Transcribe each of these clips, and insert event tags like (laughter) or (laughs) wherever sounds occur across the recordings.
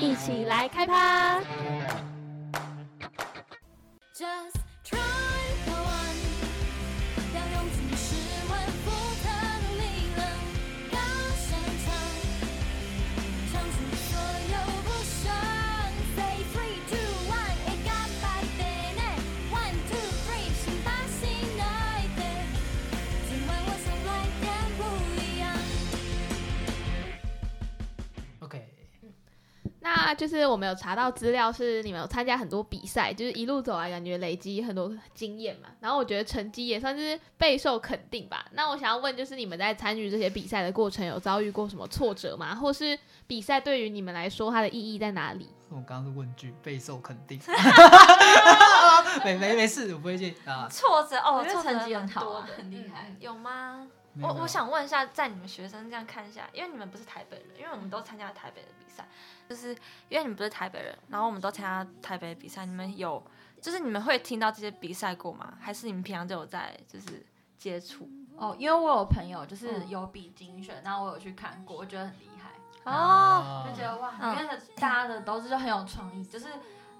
一起来开趴。那就是我们有查到资料，是你们有参加很多比赛，就是一路走来感觉累积很多经验嘛。然后我觉得成绩也算是备受肯定吧。那我想要问，就是你们在参与这些比赛的过程，有遭遇过什么挫折吗？或是比赛对于你们来说，它的意义在哪里？我刚刚是问句，备受肯定。(laughs) 没没没事，我不会介意啊。挫折哦，我觉得挫折成绩很多的，好啊很厉害嗯有吗？我我想问一下，在你们学生这样看一下，因为你们不是台北人，因为我们都参加台北的比赛，就是因为你们不是台北人，然后我们都参加台北的比赛，你们有就是你们会听到这些比赛过吗？还是你们平常就有在就是接触？哦，因为我有朋友就是嗯有比精选，然后我有去看过，我觉得很厉害，哦，就觉得哇，嗯里面的大家的都是就很有创意，就是。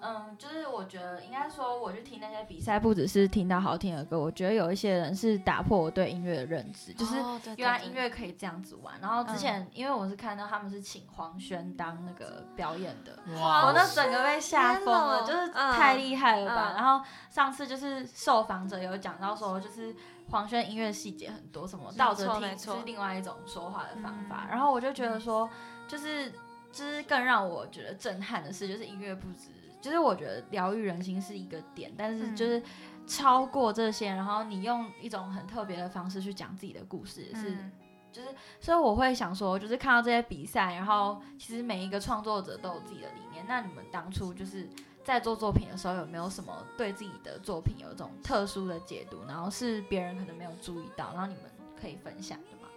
嗯，就是我觉得应该说，我去听那些比赛，不只是听到好听的歌，我觉得有一些人是打破我对音乐的认知，就是原来音乐可以这样子玩。然后之前、因为我是看到他们是请黄轩当那个表演的，哇我那整个被吓疯了，就是太厉害了吧。嗯然后上次就是受访者有讲到说，就是黄轩音乐细节很多，什么倒着听是另外一种说话的方法。嗯然后我就觉得说，就是就是更让我觉得震撼的是，就是音乐不止，就是我觉得疗愈人心是一个点，但是嗯就是。超过这些，然后你用一种很特别的方式去讲自己的故事，是嗯就是，所以我会想说，就是看到这些比赛，然后其实每一个创作者都有自己的理念。那你们当初就是在做作品的时候，有没有什么对自己的作品有一种特殊的解读，然后是别人可能没有注意到，然后你们可以分享的吗？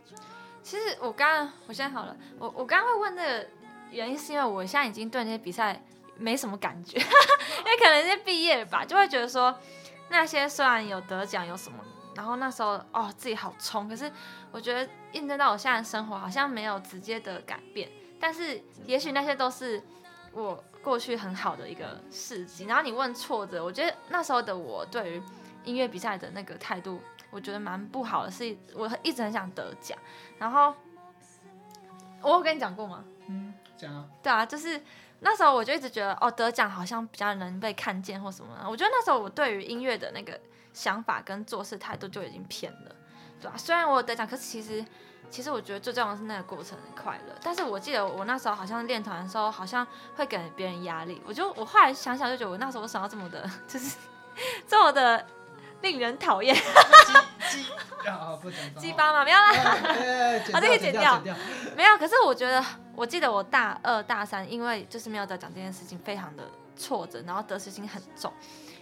其实我刚刚我现在好了，我我刚刚会问这个原因是因为我现在已经对那些比赛没什么感觉，(laughs) 因为可能是毕业吧，就会觉得说那些虽然有得奖有什么，然后那时候哦自己好冲，可是我觉得印证到我现在的生活好像没有直接的改变，但是也许那些都是我过去很好的一个事迹。然后你问挫折，我觉得那时候的我对于音乐比赛的那个态度，我觉得蛮不好的，是我一直很想得奖。然后我有跟你讲过吗？嗯，讲啊，对啊，就是那时候我就一直觉得，哦，得奖好像比较能被看见或什么。我觉得那时候我对于音乐的那个想法跟做事态度就已经偏了，对啊，虽然我有得奖，可是其实其实我觉得最重要的是那个过程很快乐。但是我记得我那时候好像练团的时候，好像会给别人压力。我就我后来想想就觉得，我那时候为什么要这么的，(laughs) 就是这么的令人讨厌，鸡鸡啊，不讲鸡巴嘛，没有啦。哎剪啊这个剪掉。没有，可是我觉得，我记得我大二大三，因为就是没有得奖这件事情，非常的挫折，然后得失心很重，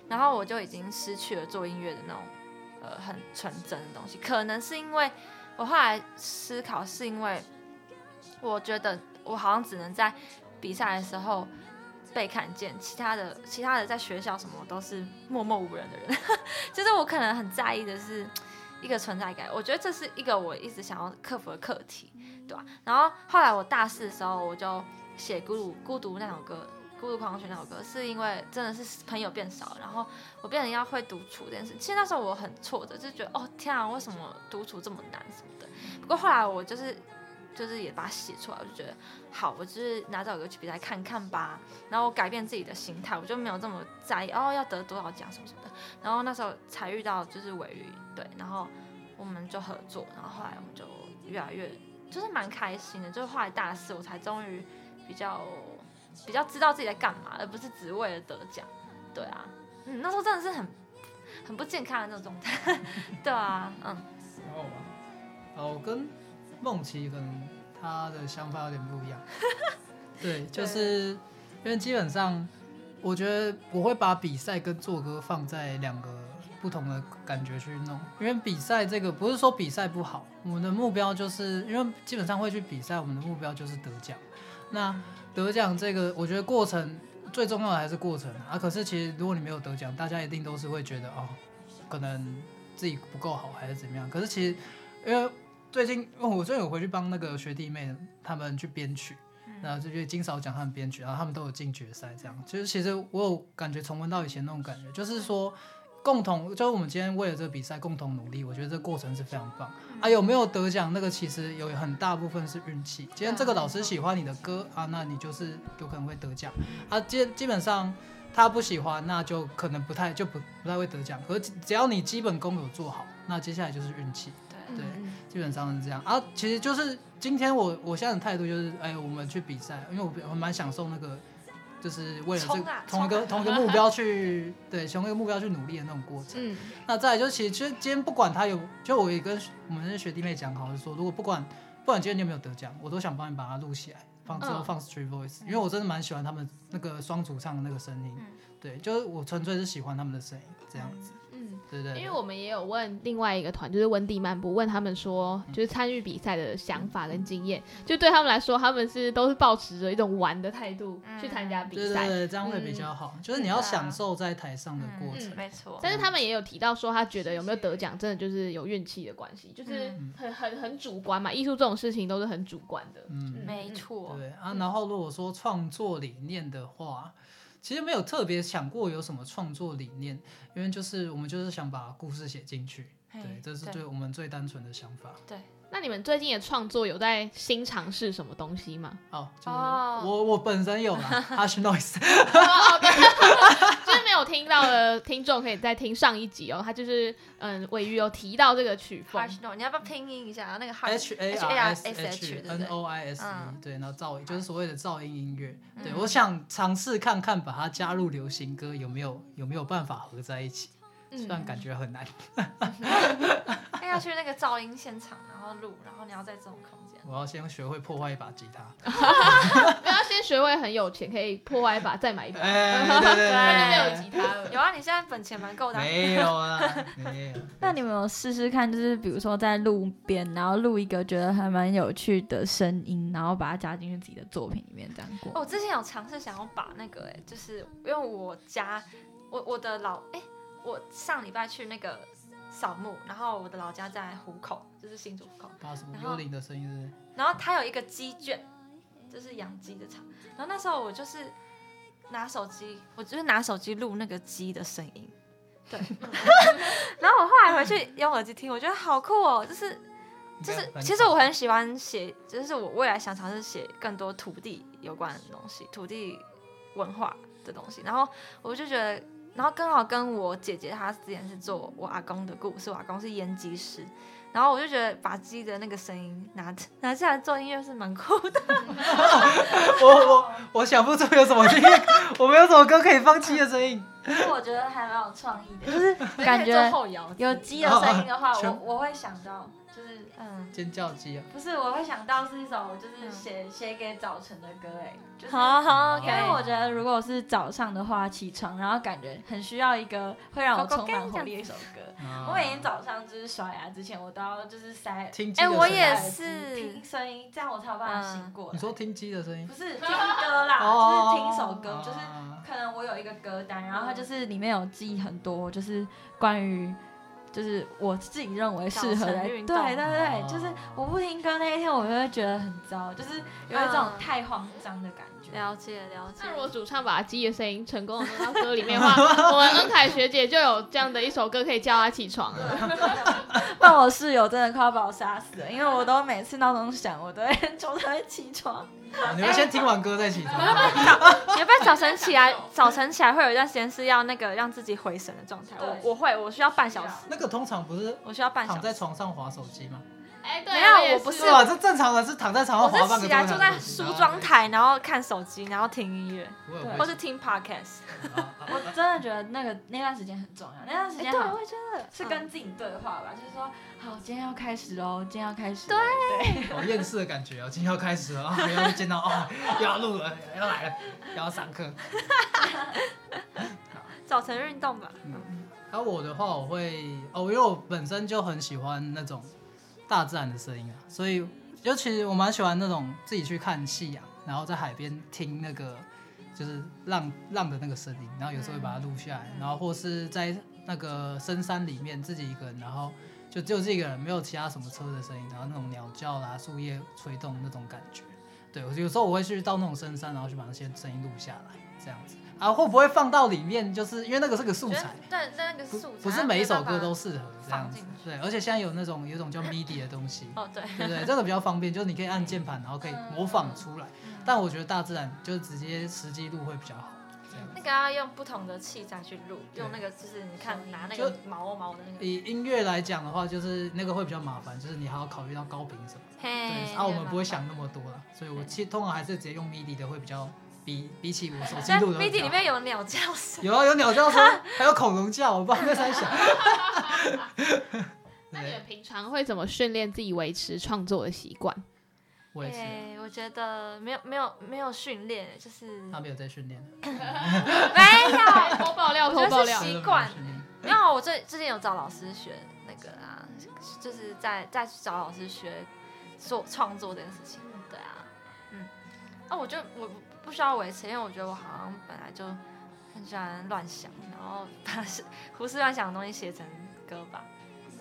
然后我就已经失去了做音乐的那种呃很纯真的东西。可能是因为我后来思考，是因为我觉得我好像只能在比赛的时候被看见，其他的其他的在学校什么都是默默无闻的人，(laughs) 就是我可能很在意的是。一个存在感，我觉得这是一个我一直想要克服的课题。对吧、然后后来我大四的时候，我就写《孤独孤独》那首歌，《孤独狂想曲》那首歌，是因为真的是朋友变少了，然后我变得要会独处这件事。其实那时候我很挫折，就觉得哦天啊，为什么独处这么难什么的。不过后来我就是就是也把它写出来，我就觉得好，我就是拿这首歌去比赛看看吧。然后我改变自己的心态，我就没有这么在意哦要得多少奖什么什么的。然后那时候才遇到就是尾鱼，对，然后我们就合作，然后后来我们就越来越就是蛮开心的。就是后来大四我才终于比较比较知道自己在干嘛，而不是只为了得奖。对啊，嗯，那时候真的是很很不健康的那种状态。(laughs) 对啊，嗯，然后吧，哦，我跟梦琪可能他的想法有点不一样。(laughs) 对，就是因为基本上，我觉得我会把比赛跟做歌放在两个不同的感觉去弄。因为比赛这个不是说比赛不好，我们的目标就是因为基本上会去比赛，我们的目标就是得奖。那得奖这个，我觉得过程最重要的还是过程啊。可是其实如果你没有得奖，大家一定都是会觉得哦，可能自己不够好还是怎么样。可是其实因为最近，我最近有回去帮那个学弟妹他们去编曲，然后就觉得金勺奖他们编曲，然后他们都有进决赛，这样其实其实我有感觉重温到以前那种感觉，就是说共同就是我们今天为了这个比赛共同努力，我觉得这个过程是非常棒啊。有没有得奖那个其实有很大部分是运气，今天这个老师喜欢你的歌啊，那你就是有可能会得奖啊。基基本上他不喜欢，那就可能不太就不不太会得奖。可是只只要你基本功有做好，那接下来就是运气。对，基本上是这样啊。其实就是今天我我现在的态度就是，哎，我们去比赛，因为我我蛮享受那个，就是为了这个啊同一个同一个目标去，对，同一个目标去努力的那种过程。嗯那再来就是，其实其实今天不管他有，就我也跟我们那些学弟妹讲好，是说如果不管不管今天你有没有得奖，我都想帮你把它录起来，放之后嗯放 Street Voice，、因为我真的蛮喜欢他们那个双主唱的那个声音。嗯对，就是我纯粹是喜欢他们的声音这样子，嗯。对对对因为我们也有问另外一个团，就是温蒂漫步，问他们说，就是参与比赛的想法跟经验，就对他们来说，他们是都是保持着一种玩的态度嗯去参加比赛。对对对，这样会比较好。就是你要享受在台上的过程。嗯，没错。但是他们也有提到说，他觉得有没有得奖，真的就是有运气的关系，就是嗯很很很主观嘛。艺术这种事情都是很主观的。嗯，没错，对啊。然后如果说创作理念的话，其实没有特别想过有什么创作理念，因为就是我们就是想把故事写进去。嘿对，这是对对我们最单纯的想法。对那你们最近的创作有在新尝试什么东西吗？哦，就是哦我我本身有啦，(laughs) Hush Noise，(laughs) 有听到的听众可以再听上一集哦。他就是嗯，尾鱼有提到这个曲风，Harsh No，你要不要拼音一下那个 H A R A R S H N？O I S E，嗯对，然后噪音就是所谓的噪音音乐。对，嗯我想尝试看看把它加入流行歌有没有有没有办法合在一起，虽然嗯，感觉很难。哎，(laughs) 要去那个噪音现场，然后录，然后你要在这种。我要先学会破坏一把吉他。(laughs) 没有要先学会很有钱，可以破坏一把，再买一把，哎，对对对那就没有吉他了。有啊，你现在本钱蛮够的啊。没有啊，(laughs) 没有。那你们有试试看，就是比如说在路边，然后录一个觉得还蛮有趣的声音，然后把它加进去自己的作品里面，这样过？哦我之前有尝试想要把那个、哎，就是因为我家，我我的老，哎、我上礼拜去那个扫墓，然后我的老家在湖口，就是新竹湖口，把什么然后幽灵的声音是是？然后它有一个鸡圈，就是养鸡的场，然后那时候我就是拿手机，我就是拿手机录那个鸡的声音，对，(laughs) 然后我后来回去用耳机听，我觉得好酷哦，就是就是，其实我很喜欢写，就是我未来想尝试写更多土地有关的东西，土地文化的东西。然后我就觉得，然后刚好跟我姐姐她之前是做我阿公的故事，我阿公是腌鸡师，然后我就觉得把鸡的那个声音拿拿下来做音乐是蛮酷的。(laughs) 我我我想不出有什么音乐，我没有什么歌可以放鸡的声音。可是我觉得还蛮有创意的，就是感觉后摇有鸡的声音的话，我我会想到，就是嗯，尖叫鸡啊！不是我会想到是一首就是嗯写写给早晨的歌，哎，就是好好因为我觉得，如果是早上的话，起床，然后感觉很需要一个会让我充满活力的一首歌。我每天早上就是刷牙之前，我都要就是塞哎听鸡的声音。我也是听声音，这样我才有办法醒过来。你说听鸡的声音不？是听歌啦，哦就是听首歌，就是啊可能我有一个歌单，然后它就是里面有记很多，就是关于。就是我自己认为适合早的，晨运动对对对，哦就是我不听歌那一天，我就会觉得很糟，就是有一种嗯太慌张的感觉。了解了解那。如果主唱把鸡的声音成功的弄到歌里面的话，(laughs) 我们恩凯学姐就有这样的一首歌可以叫她起床了。(laughs) 我室友真的快要把我杀死了，因为我都每次闹钟响，我都会我都会起床。你们先听完歌再起床。(laughs) 你要不要早晨起来？早晨起来会有一段时间是要那个让自己回神的状态。我我会，我需要半小时，那个通常不是我需要半小躺在。床上划手机吗？哎，对，没有也我不是？这正常的是躺在床上我划半个钟头是起来坐在梳妆，台，然后看手机，然后听音乐，或是听 podcast。(laughs) 我真的觉得那个那段时间很重要，那段时间好我也觉得是跟自己对话吧，就是说，好，今天要开始喽，今天要开始。对对，好厌世的感觉哦！今天要开始了啊，又要见到啊，又要录了，又要来了，又要上课。(laughs) 早晨运动吧。然后我的话，我会哦，因为我本身就很喜欢那种大自然的声音啊，所以尤其实我蛮喜欢那种自己去看夕阳，然后在海边听那个就是浪浪的那个声音，然后有时候会把它录下来，然后或是在那个深山里面自己一个人，然后就只有自己一个人，没有其他什么车的声音，然后那种鸟叫啦、树叶吹动那种感觉。对我，有时候我会去到那种深山，然后去把那些声音录下来，这样子。啊，会不会放到里面？就是因为那个是个素材，对，那个素材不是每一首歌都适合这样子。对，而且现在有那种有一种叫 MIDI 的东西，(laughs) 哦，对，对不对？这个比较方便，就是你可以按键盘，然后可以模仿出来。嗯但我觉得大自然就是直接实际录会比较好。那个要用不同的器材去录，用那个就是你看拿那就个毛毛的那个，以音乐来讲的话，就是那个会比较麻烦，就是你还要考虑到高频什么。嘿，对，啊，我们不会想那么多了，所以我其实通常还是直接用 MIDI 的会比较比比起我手机在录的会 MIDI 比较好。里面有鸟叫声，有啊，有鸟叫声，(laughs) 还有恐龙叫，我不知道在在想。对 (laughs) 那你们，平常会怎么训练自己维持创作的习惯？我也是，哎，我觉得没有没有没有训练，就是他没有在训练，(laughs) 没有，偷爆料，偷爆料。习惯没有我最最近有找老师学那个啊，就是在再去找老师学做创作这件事情。对啊，嗯，啊，我就我不不需要维持，因为我觉得我好像本来就很喜欢乱想，然后把是胡思乱想的东西写成歌吧。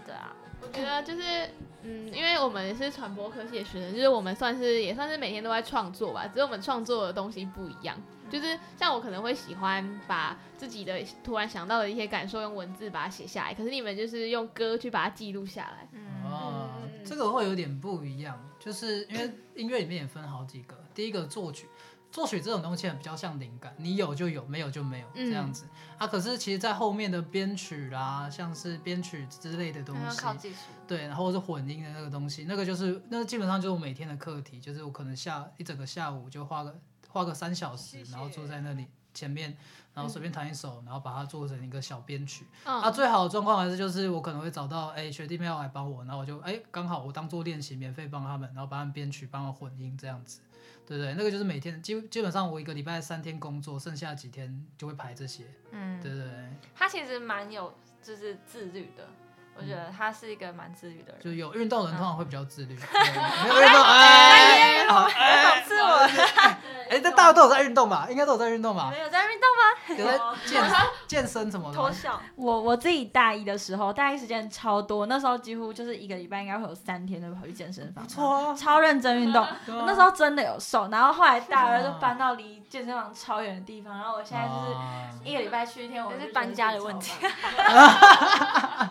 对啊，我觉得就是，嗯，因为我们是传播科系的学生，就是我们算是也算是每天都在创作吧，只是我们创作的东西不一样。就是像我可能会喜欢把自己的突然想到的一些感受用文字把它写下来，可是你们就是用歌去把它记录下来。嗯，这个会有点不一样，就是因为音乐里面也分好几个，第一个作曲。作曲这种东西比较像灵感，你有就有，没有就没有嗯这样子、啊。可是其实，在后面的编曲啦，像是编曲之类的东西，靠技术。对，然后是混音的那个东西，那个就是那个基本上就是我每天的课题，就是我可能下一整个下午就花个花个三小时，然后坐在那里前面，然后随便弹一首，然后把它做成一个小编曲。嗯，啊，最好的状况还是就是我可能会找到哎、学弟妹要来帮我，然后我就哎刚好我当做练习，免费帮他们，然后帮他们编曲，帮我混音这样子。对不对？那个就是每天基基本上我一个礼拜三天工作，剩下几天就会排这些，嗯，对不对？他其实蛮有就是自律的，我觉得他是一个蛮自律的人。就有运动的人通常会比较自律，对没有运动哎，好好刺我，哎，这大家都有在运动吧？应该都有在运动吧没？有在运动吗？有在健健身怎么的吗？偷笑。我我自己大一的时候，大一时间超多，那时候几乎就是一个礼拜应该会有三天都跑去健身房不，错啊，超认真运动。对啊那时候真的有瘦，然后后来大二就搬到离健身房超远的地方，然后我现在就是啊一个礼拜去一天，我就是觉得搬家的问题超棒 (laughs)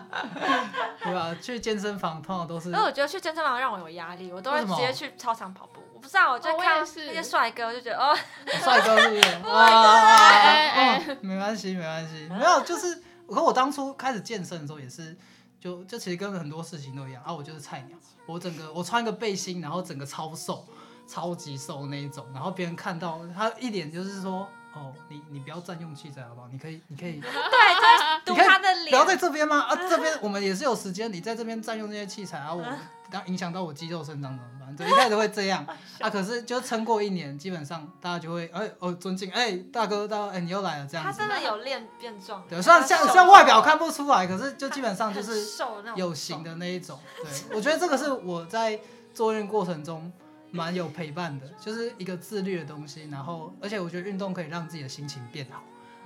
对吧？去健身房通常都是因为我觉得去健身房让我有压力，我都会为什么直接去操场跑步。我不知道，我就看那些帅哥，我就觉得哦，(laughs) 帅哥是不是？(laughs) 哇，哎哎哦没关系，没关系，没有，就是我和我当初开始健身的时候也是，就就其实跟很多事情都一样啊，我就是菜鸟，我整个我穿一个背心，然后整个超瘦，超级瘦那一种，然后别人看到他一脸就是说。哦，你你不要占用器材好不好？你可以，你可以对，就是你可以不要在。这边吗？啊，(laughs) 这边我们也是有时间，你在这边占用这些器材啊，我当影响到我肌肉生长怎么办？对，一开始会这样 (laughs) 啊，可是就撑过一年，基本上大家就会哎哦尊敬，哎大哥大哥，哎你又来了这样子他真。的有练变壮，对，虽然像像外表看不出来，可是就基本上就是有型的那一种。对，我觉得这个是我在做运过程中蛮有陪伴的，就是一个自律的东西。然后，而且我觉得运动可以让自己的心情变好，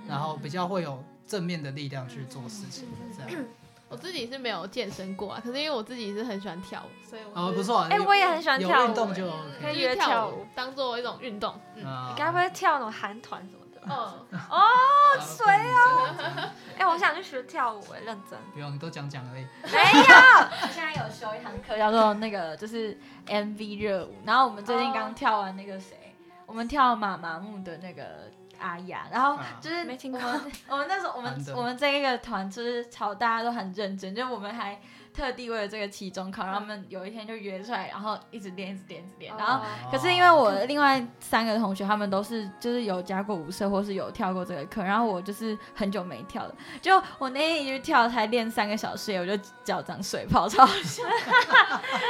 然后比较会有正面的力量去做事情。这样我自己是没有健身过啊，可是因为我自己是很喜欢跳舞，所以我哦，不错啊。哎有我也很喜欢跳舞运动就可以约跳舞舞当做一种运动。你该不会跳那种韩团什么的？嗯，哦，谁哦！哎，我想去学跳舞，哎，认真。不用，你都讲讲而已。没有，我 (laughs) 现在有修一堂课叫做那个就是 MV 热舞，然后我们最近刚跳完那个谁，我们跳马马木的那个阿雅，然后啊。就是没听过。我们我们那时候我们我们这一个团就是超大家都很认真，就我们还特地为了这个期中考，然后他们有一天就约出来，然后一直练一直练一直练，然后哦可是因为我另外三个同学，他们都是就是有加过舞社，或是有跳过这个课，然后我就是很久没跳了。就我那天一去跳，才练三个小时，我就脚长水泡，超好笑。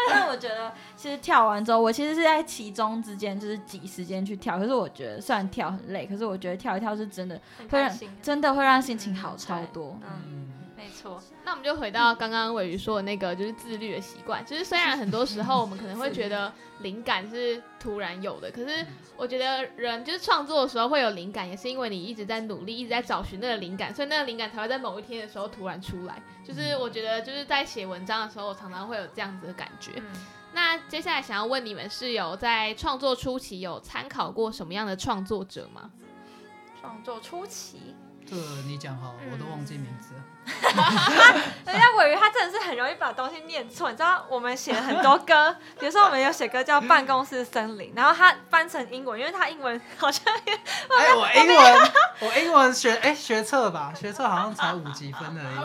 但我觉得，其实跳完之后，我其实是在其中之间就是挤时间去跳。可是我觉得，虽然跳很累，可是我觉得跳一跳是真的，会让。真的会让心情好嗯超多。嗯，嗯，没错。那我们就回到刚刚伟宇说的那个，就是自律的习惯。就是虽然很多时候我们可能会觉得灵感是突然有的，可是我觉得人就是创作的时候会有灵感，也是因为你一直在努力，一直在找寻那个灵感，所以那个灵感才会在某一天的时候突然出来。就是我觉得就是在写文章的时候，我常常会有这样子的感觉。嗯，那接下来想要问你们是有在创作初期有参考过什么样的创作者吗？创作初期，这个你讲好，我都忘记名字了。(laughs) 人家伟鱼他真的是很容易把东西念错，你知道我们写了很多歌，比如说我们有写歌叫《办公室森林》，然后他翻成英文，因为他英文好像哎，我英文，我英文学哎学测吧，学测好像才五几分而已。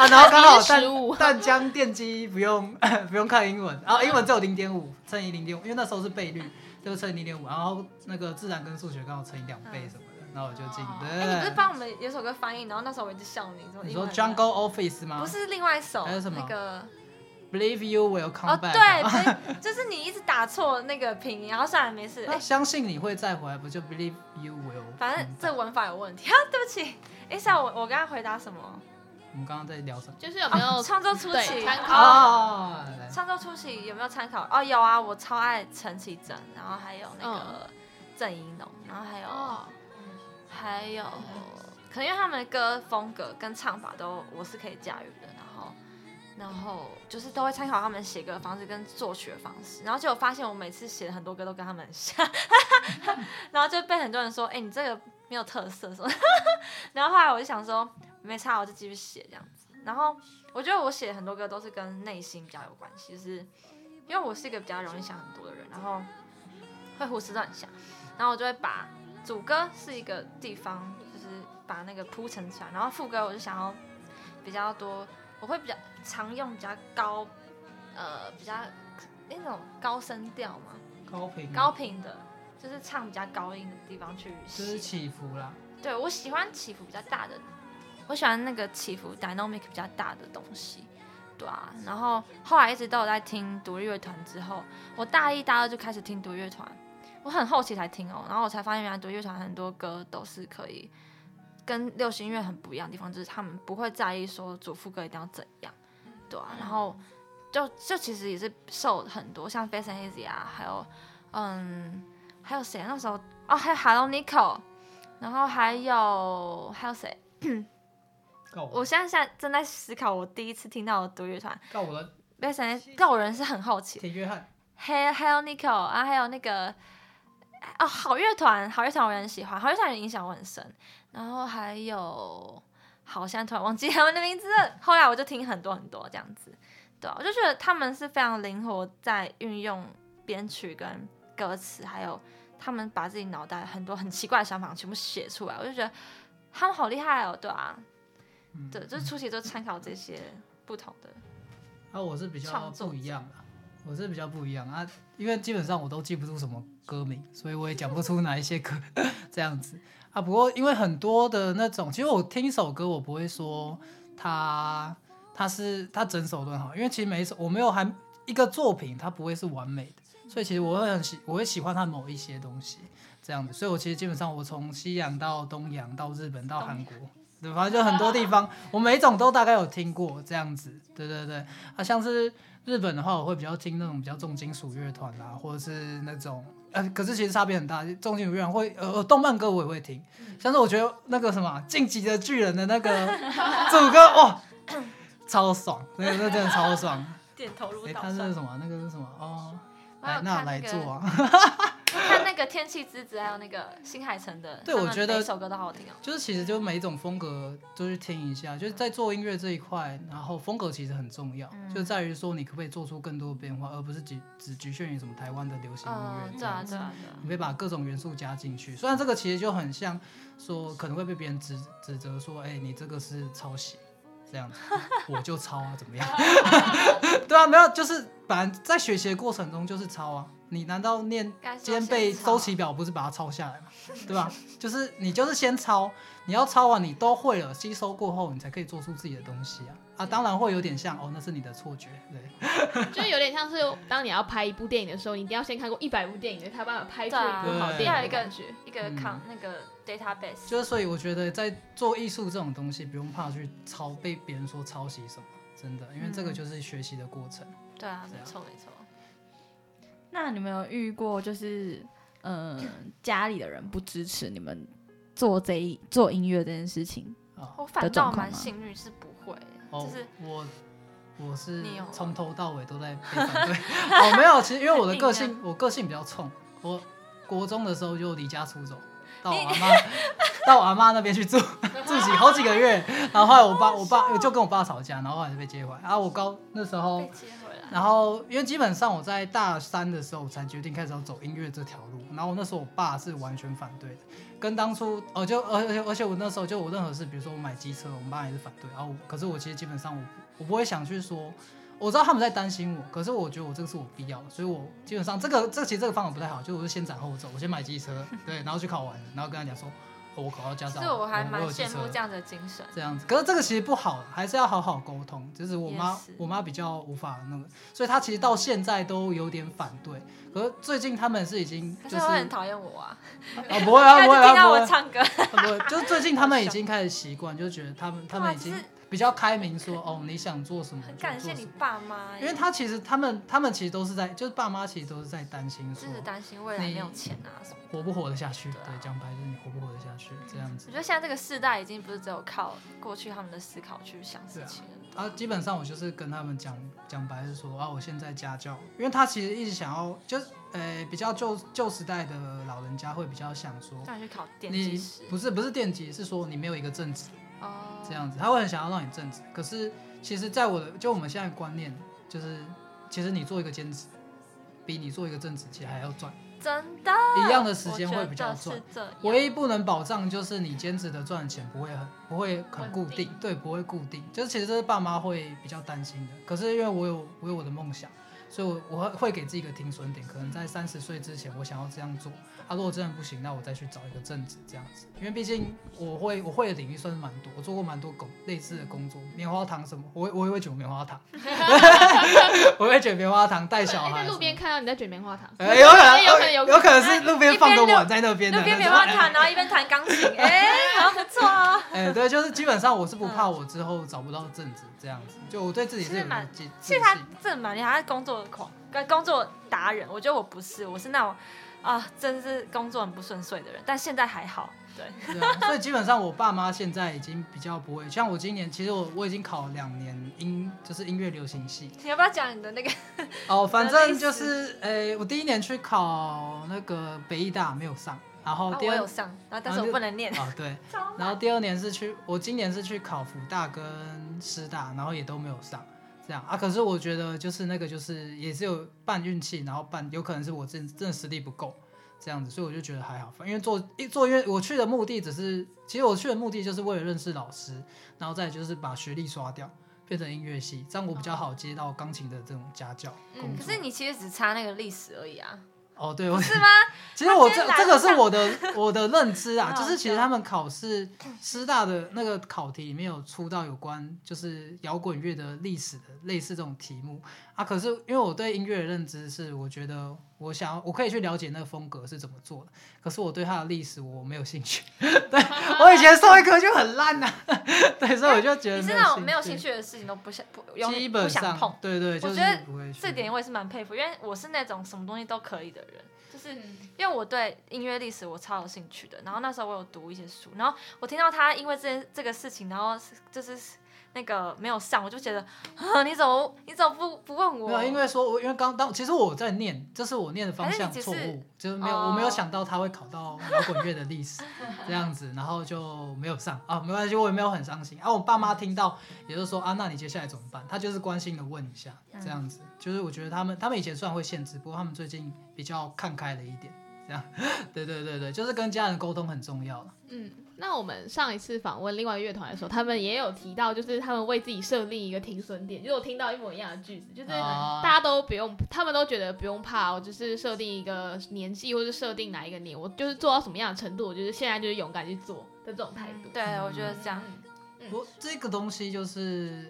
啊，然后刚好淡15淡江电机不用 (laughs) 不用看英文，然后英文只有零点五乘以零点五，因为那时候是倍率，就是乘以零点五，然后那个自然跟数学刚好乘以两倍什么的，然后我就进。哎、你不是对，帮我们有首歌翻译，然后那时候我一直笑你，说你说 Jungle Office 吗？不是另外一首，还有什么那个 Believe You Will 哦 Come Back。(laughs) 对，不是就是你一直打错那个拼音，然后算了没事，哎、相信你会再回来，不就 Believe You Will？反正这文法有问题啊，(laughs) 对不起。哎，下我我刚刚回答什么？我们刚刚在聊什么？就是有没有、哦创作初期参考哦，来创作初期有没有参考？哦，有啊，我超爱陈绮贞，然后还有那个郑怡农，然后还有、哦，还有，可能因为他们的歌风格跟唱法都我是可以驾驭的，然后然后就是都会参考他们写歌的方式跟作曲的方式，然后结果发现我每次写的很多歌都跟他们很像，(laughs) 然后就被很多人说，哎、你这个没有特色什么，(laughs) 然后后来我就想说没差，我就继续写这样子，然后我觉得我写的很多歌都是跟内心比较有关系，就是因为我是一个比较容易想很多的人，然后会胡思乱想，然后我就会把主歌是一个地方，就是把那个铺陈出来，然后副歌我就想要比较多，我会比较常用比较高，呃，比较那种高声调嘛，高频高频的，就是唱比较高音的地方去就是。起伏啦。对我喜欢起伏比较大的，我喜欢那个起伏 dynamic 比较大的东西。对啊，然后后来一直都有在听独立乐团，之后我大一大二就开始听独立乐团，我很好奇才听哦，然后我才发现原来独立乐团很多歌都是可以跟流行音乐很不一样的地方，就是他们不会在意说主副歌一定要怎样，对啊，然后就就其实也是受很多像 Face and Easy 啊，还有嗯还有谁啊那时候哦还有 Hello Nico，然后还有还有谁？我现在现在正在思考我第一次听到的独立乐团告我的 Face and Easy，告人是很好奇的。铁约翰，还有还有 Nico 啊，还有那个哦，好乐团，好乐团我也很喜欢，好乐团也影响我很深。然后还有，好，现在突然忘记 (laughs) 他们的名字了。后来我就听很多很多这样子，对啊，我就觉得他们是非常灵活，在运用编曲跟歌词，还有他们把自己脑袋很多很奇怪的想法全部写出来，我就觉得他们好厉害哦，对啊，嗯对，就是初期就参考这些不同的，啊，我是比较不一样的，我是比较不一样啊，因为基本上我都记不住什么歌名，所以我也讲不出哪一些歌 (laughs) 这样子啊。不过因为很多的那种，其实我听一首歌，我不会说它它是它整首都很好，因为其实每一首我没有还一个作品，它不会是完美的，所以其实我会很喜我会喜欢它某一些东西这样子，所以我其实基本上我从西洋到东洋到日本到韩国。对，反正就很多地方，我每一种都大概有听过这样子。对对对，啊，像是日本的话，我会比较听那种比较重金属乐团啦，或者是那种呃，可是其实差别很大。重金属乐团会呃，呃动漫歌我也会听，像是我觉得那个什么《晋级的巨人》的那个主歌，哇，超爽，那个那真的超爽。点头如哎、捣蒜。他是什么？那个是什么？哦，来那来做啊。看那个《天气之子》，还有那个新海诚的，(laughs) 对我觉得每一首歌都好好听哦。就是其实就每一种风格都去听一下，就是在做音乐这一块，然后风格其实很重要，嗯就在于说你可不可以做出更多的变化，而不是只只局限于什么台湾的流行音乐。对啊，对啊。你可以把各种元素加进去，虽然这个其实就很像说可能会被别人指指责说，哎、你这个是抄袭。这样子，(laughs) 我就抄啊，怎么样？(laughs) 对啊，没有，就是反正在学习的过程中就是抄啊。你难道念今天背周期表不是把它抄下来吗？(laughs) 对吧？就是你就是先抄，你要抄完你都会了，吸收过后，你才可以做出自己的东西啊啊！当然会有点像哦，那是你的错觉，对 (laughs) 就有点像是当你要拍一部电影的时候，你一定要先看过一百部电影，才有办法拍出一部好电影的感觉。一个嗯抗那个 database，就是所以我觉得在做艺术这种东西，不用怕去抄被别人说抄袭什么，真的，因为这个就是学习的过程。对啊，没错没错。那你们有遇过就是嗯、呃家里的人不支持你们做这一做音乐这件事情？啊我反倒蛮幸运，是不会，哦就是，我我是从头到尾都在被反对。哦，没有，其实因为我的个性，(laughs) 我个性比较冲，我国中的时候就离家出走，到我阿妈到我阿妈那边去住 (laughs) 住几好几个月，然后后来我爸我爸就跟我爸吵架，然后后来就被接回来。然后我高那时候被接回来。然后，因为基本上我在大三的时候我才决定开始要走音乐这条路，然后那时候我爸是完全反对的，跟当初哦就而且而且我那时候就我任何事，比如说我买机车，我妈也是反对，然后可是我其实基本上我我不会想去说，我知道他们在担心我，可是我觉得我这个是我必要的，所以我基本上这个这个其实这个方法不太好，就我是先斩后奏，我先买机车，对，然后去考完，然后跟他讲说，我考到驾照，其实我还蛮羡慕这样的精神。这样子，可是这个其实不好，还是要好好沟通。就是我妈，我妈比较无法那个，所以她其实到现在都有点反对。可是最近他们是已经就是是会很讨厌我啊，啊不会啊 (laughs) 不会就听到啊不会我唱歌，(laughs) 啊不会，就是最近他们已经开始习惯，就觉得他们他们已经比较开明说，哦你想做什么很感谢你。爸妈，因为他其实他们他们其实都是在，就是爸妈其实都是在担心说就是担心未来没有钱啊什么。活不活得下去。对啊对，讲白就是你活不活得下去这样子我觉。得现在这个世代已经不是只有靠过去他们的思考去想事情了。啊，基本上我就是跟他们讲讲白是说啊，我现在家教，因为他其实一直想要，就是呃比较旧旧时代的老人家会比较想说，让你去考电机师不是不是电机，是说你没有一个正职哦，这样子，他会很想要让你正职。可是其实，在我的就我们现在观念就是，其实你做一个兼职，比你做一个正职其实还要赚。真的一样的时间会比较赚。唯一不能保障就是你兼职的赚钱不会很不会很固定定，对，不会固定。就是其实这是爸妈会比较担心的。可是因为我有我有我的梦想，所以我我会会给自己一个停损点，可能在三十岁之前我想要这样做。啊，如果真的不行，那我再去找一个正职这样子。因为毕竟我会我会的领域算是蛮多，我做过蛮多工类似的工作，棉花糖什么，我我也会卷棉花糖，(laughs) 我会卷棉花糖带小哎，孩路边看到你在卷棉花糖，哎，有可能，有可能有可能是路边放个碗在那边的路边棉花糖，然后一边弹钢琴，哎，(laughs) 好像不错哦。哎、对，就是基本上我是不怕我之后找不到正职这样子，就我对自己是有其实蛮个自自其实他信。真的蛮厉害，他工作狂，跟工作达人。我觉得我不是，我是那种啊，真是工作很不顺遂的人。但现在还好，对，对啊，所以基本上我爸妈现在已经比较不会，像我今年其实我我已经考两年音就是音乐流行系你要不要讲你的那个？哦，反正就是诶、我第一年去考那个北艺大没有上，然后啊第二、我有上，然后但是我不能念。哦对，(laughs) 然后第二年是去我今年是去考福大跟师大，然后也都没有上。这样。啊，可是我觉得就是那个就是也是有半运气，然后半有可能是我真真的实力不够这样子，所以我就觉得还好，因为做一做因为我去的目的只是，其实我去的目的就是为了认识老师，然后再就是把学历刷掉，变成音乐系，这样我比较好接到钢琴的这种家教嗯可。是你其实只差那个历史而已啊，哦，对，我是吗？(laughs) 其实我这这个是我的我的认知啊，(laughs) 就是其实他们考试师大的那个考题里面有出到有关就是摇滚乐的历史的类似这种题目啊。可是因为我对音乐的认知是，我觉得我想要我可以去了解那个风格是怎么做的，可是我对它的历史我没有兴趣。(laughs) 对我以前社会科就很烂呐、(laughs) 对，所以我就觉得你是那种没有兴兴趣的事情都不想不上不想碰。对对，就是觉得这点我也是蛮佩服，因为我是那种什么东西都可以的人，就是嗯因为我对音乐历史我超有兴趣的。然后那时候我有读一些书，然后我听到他因为这件这个事情，然后就是那个没有上，我就觉得啊，你怎么你怎么不不问我？没有，因为说，我因为刚当其实我在念，这是我念的方向错误，就是没有、哦我没有想到他会考到摇滚乐的历史这样子，然后就没有上啊，没关系，我也没有很伤心啊。我爸妈听到也就说啊，那你接下来怎么办？他就是关心的问一下，这样子，就是我觉得他们他们以前虽然会限制，不过他们最近比较看开了一点，这样，(laughs) 对对对对，就是跟家人沟通很重要了。嗯，那我们上一次访问另外乐团的时候，他们也有提到，就是他们为自己设立一个停损点，就是我听到一模一样的句子，就是啊大家都不用，他们都觉得不用怕，我就是设定一个年纪，或者设定哪一个年，我就是做到什么样的程度，我就是现在就是勇敢去做的这种态度。对，我觉得这样。嗯不，这个东西就是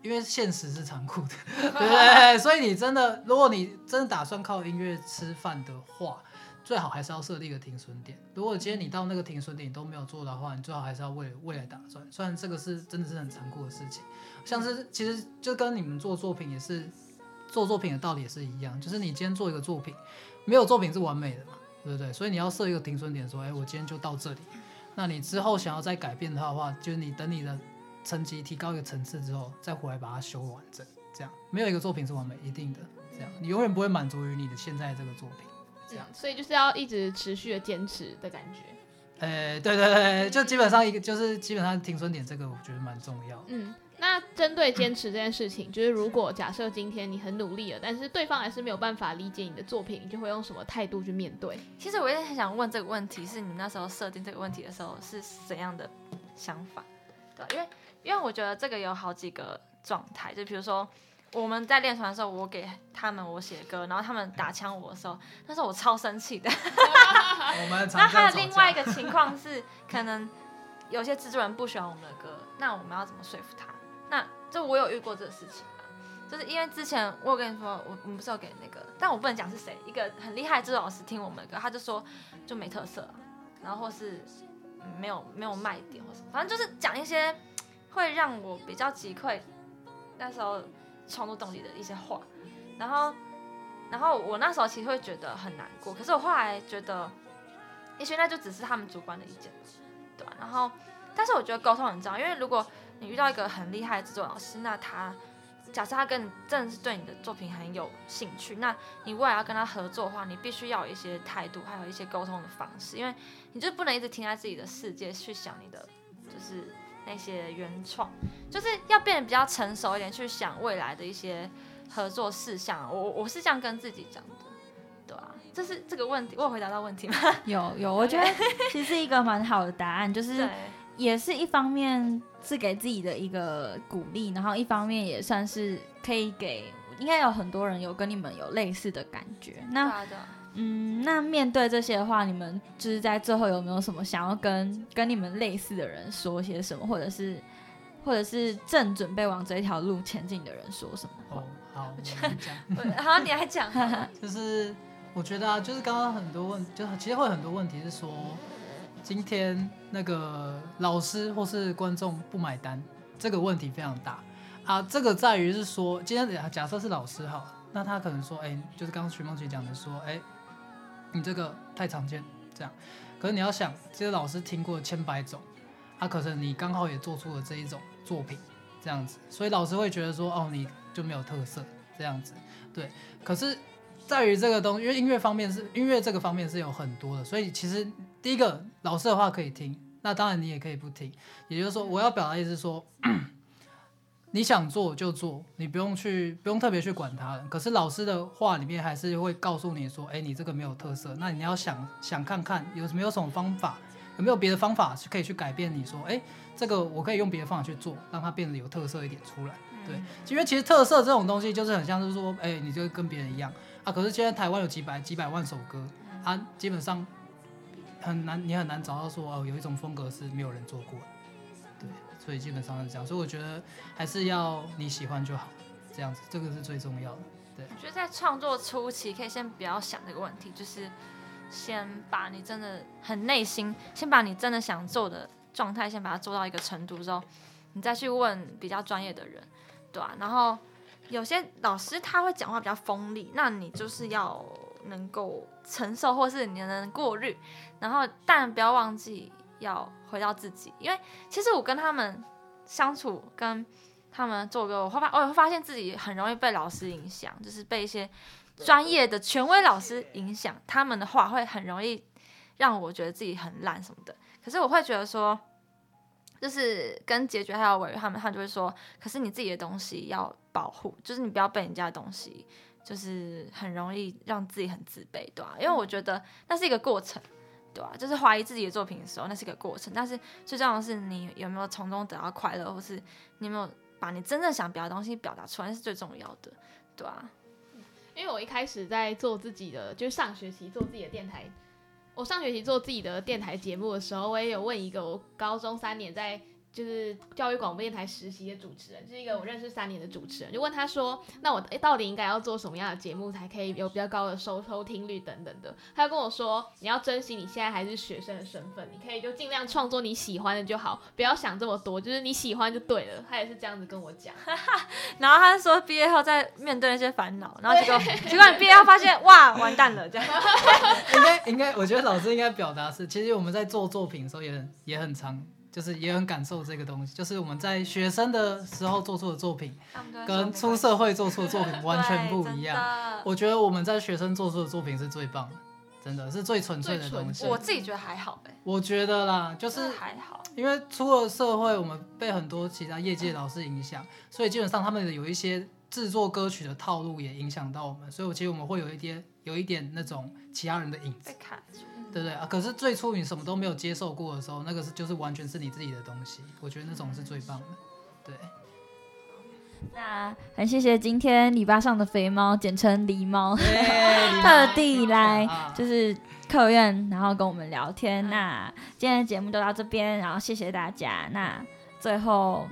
因为现实是残酷的，对 (laughs) 不对？所以你真的，如果你真的打算靠音乐吃饭的话，最好还是要设立一个停损点。如果今天你到那个停损点都没有做的话，你最好还是要为未来打算。虽然这个是真的是很残酷的事情，像是其实就跟你们做作品也是做作品的道理也是一样，就是你今天做一个作品，没有作品是完美的嘛，对不对？所以你要设一个停损点，说，哎，我今天就到这里。那你之后想要再改变它的话，就是你等你的层级提高一个层次之后，再回来把它修完整。这样没有一个作品是完美一定的，这样你永远不会满足于你的现在这个作品。这样嗯所以就是要一直持续的坚持的感觉。呃，对对对，就基本上一个就是基本上停损点这个，我觉得蛮重要的。嗯，那针对坚持这件事情，就是如果假设今天你很努力了，但是对方还是没有办法理解你的作品，你就会用什么态度去面对？其实我也很想问这个问题，是你那时候设定这个问题的时候是怎样的想法？对，因为因为我觉得这个有好几个状态，就比如说我们在练团的时候，我给他们我写歌，然后他们打枪我的时候，那时候我超生气的。(laughs) 我们常那还有另外一个情况是，可能有些制作人不喜欢我们的歌，那我们要怎么说服他？那就我有遇过这个事情啊，就是因为之前我有跟你说，我我们不是有给那个，但我不能讲是谁，一个很厉害的制作老师听我们的歌，他就说就没特色啊、然后或是嗯没有没有卖点或什么，反正就是讲一些会让我比较击溃那时候创作动力的一些话，然后然后我那时候其实会觉得很难过，可是我后来觉得。也许那就只是他们主观的意见，对吧、然后，但是我觉得沟通很重要，因为如果你遇到一个很厉害的制作老师，那他假设他跟你真的是对你的作品很有兴趣，那你未来要跟他合作的话，你必须要有一些态度，还有一些沟通的方式，因为你就不能一直停在自己的世界去想你的就是那些原创，就是要变得比较成熟一点，去想未来的一些合作事项。我我是这样跟自己讲的，对啊，这是这个问题，我有回答到问题吗？(laughs) 有有，我觉得 (laughs) 其实是一个蛮好的答案，就是。也是一方面是给自己的一个鼓励，然后一方面也算是可以给，应该有很多人有跟你们有类似的感觉。对那啊对啊嗯，那面对这些的话，你们就是在最后有没有什么想要跟跟你们类似的人说些什么，或者是或者是正准备往这条路前进的人说什么话？哦，好，我们讲。好，你来讲 (laughs) 就是我觉得啊，就是刚刚很多问，就是其实会有很多问题是说，今天那个老师或是观众不买单，这个问题非常大啊。这个在于是说，今天假设是老师好了，那他可能说，哎、就是刚刚徐梦琪讲的说，哎、你这个太常见，这样。可是你要想，这些老师听过千百种，啊，可是你刚好也做出了这一种作品，这样子，所以老师会觉得说，哦，你就没有特色，这样子，对。可是在于这个东，因为音乐方面是音乐这个方面是有很多的，所以其实第一个老师的话可以听，那当然你也可以不听。也就是说，我要表达意思说，你想做就做，你不用去不用特别去管它了。可是老师的话里面还是会告诉你说，哎，你这个没有特色，那你要想想看看有没有什么方法，有没有别的方法是可以去改变你说，哎，这个我可以用别的方法去做，让它变得有特色一点出来。对，因为其实特色这种东西就是很像是说，哎、你就跟别人一样啊。可是现在台湾有几百几百万首歌啊，基本上很难，你很难找到说哦，有一种风格是没有人做过的。对，所以基本上是这样。所以我觉得还是要你喜欢就好，这样子，这个是最重要的。对我觉得在创作初期可以先不要想这个问题，就是先把你真的很内心，先把你真的想做的状态，先把它做到一个程度之后，你再去问比较专业的人，对吧、然后有些老师他会讲话比较锋利，那你就是要能够承受，或是你能过滤，然后但不要忘记要回到自己，因为其实我跟他们相处跟。他们做歌，我会发，我会发现自己很容易被老师影响，就是被一些专业的权威老师影响，他们的话会很容易让我觉得自己很烂什么的。可是我会觉得说，就是跟结局还有委员他们，他们就会说，可是你自己的东西要保护，就是你不要被人家的东西，就是很容易让自己很自卑，对吧、因为我觉得那是一个过程。对啊、就是怀疑自己的作品的时候，那是一个过程。但是最重要的是，你有没有从中得到快乐，或是你有没有把你真正想表达的东西表达出来，那是最重要的，对啊、因为我一开始在做自己的，就是上学期做自己的电台。我上学期做自己的电台节目的时候，我也有问一个我高中三年在就是教育广播电台实习的主持人，就是一个我认识三年的主持人，就问他说：“那我诶到底应该要做什么样的节目才可以有比较高的收收听率等等的？”他就跟我说：“你要珍惜你现在还是学生的身份，你可以就尽量创作你喜欢的就好，不要想这么多，就是你喜欢就对了。”他也是这样子跟我讲。(laughs) 然后他说毕业后再面对那些烦恼，然后结果结果你毕业后发现哇完蛋了这样。(laughs) 应该应该，我觉得老师应该表达是，其实我们在做作品的时候也很也很常就是也很感受这个东西，就是我们在学生的时候做出的作品，跟出社会做出的作品 (laughs) 完全不一样。我觉得我们在学生做出的作品是最棒的，真的是最纯粹的东西。我自己觉得还好哎，我觉得啦，就就是是还好。因为出了社会，我们被很多其他业界老师影响，所以基本上他们的有一些制作歌曲的套路也影响到我们，所以我其实我们会有一点有一点那种其他人的影子被，卡住。对不对啊？可是最初你什么都没有接受过的时候，那个是就是完全是你自己的东西，我觉得那种是最棒的。对，那很谢谢今天篱笆上的肥猫，简称狸猫，特 (laughs) 特地来啊就是客院，然后跟我们聊天。那今天的节目就到这边，然后谢谢大家。那最后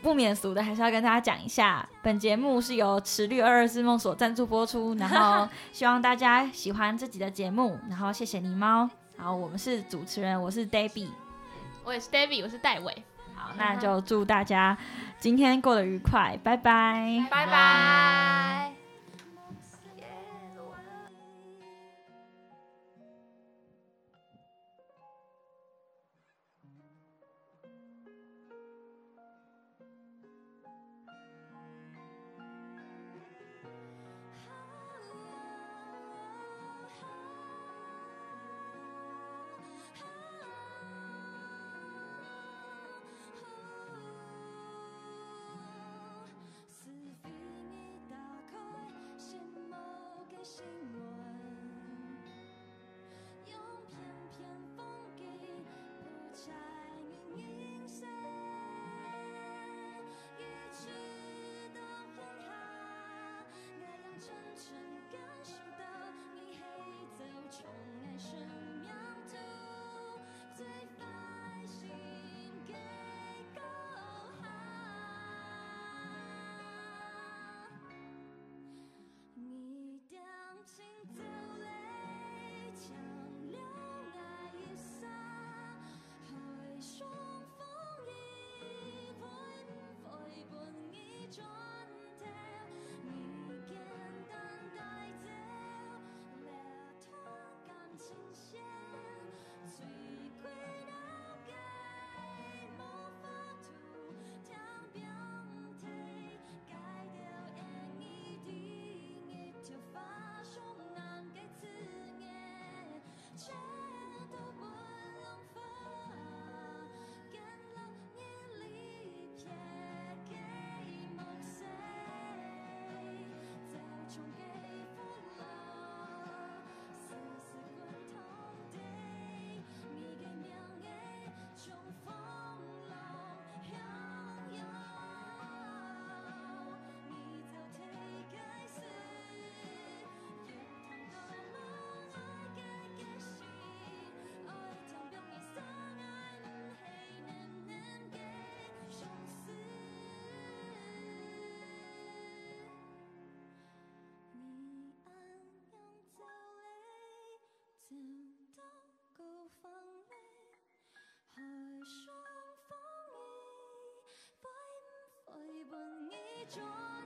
不免俗的，还是要跟大家讲一下，本节目是由池绿二二四梦所赞助播出，然后希望大家喜欢这集的节目，然后谢谢狸猫。然后我们是主持人，我是 Debbie。我也是 David，我是戴伟，好，那就祝大家今天过得愉快，拜拜。拜拜。伴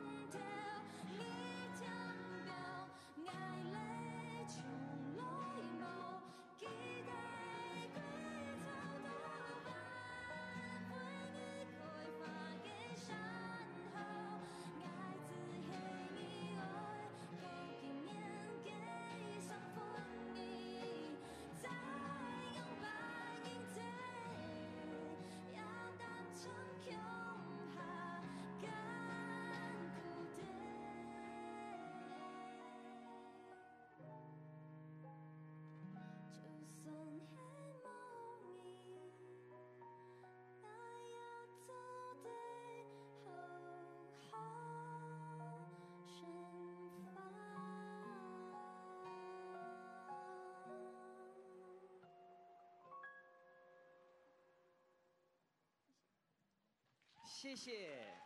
谢谢。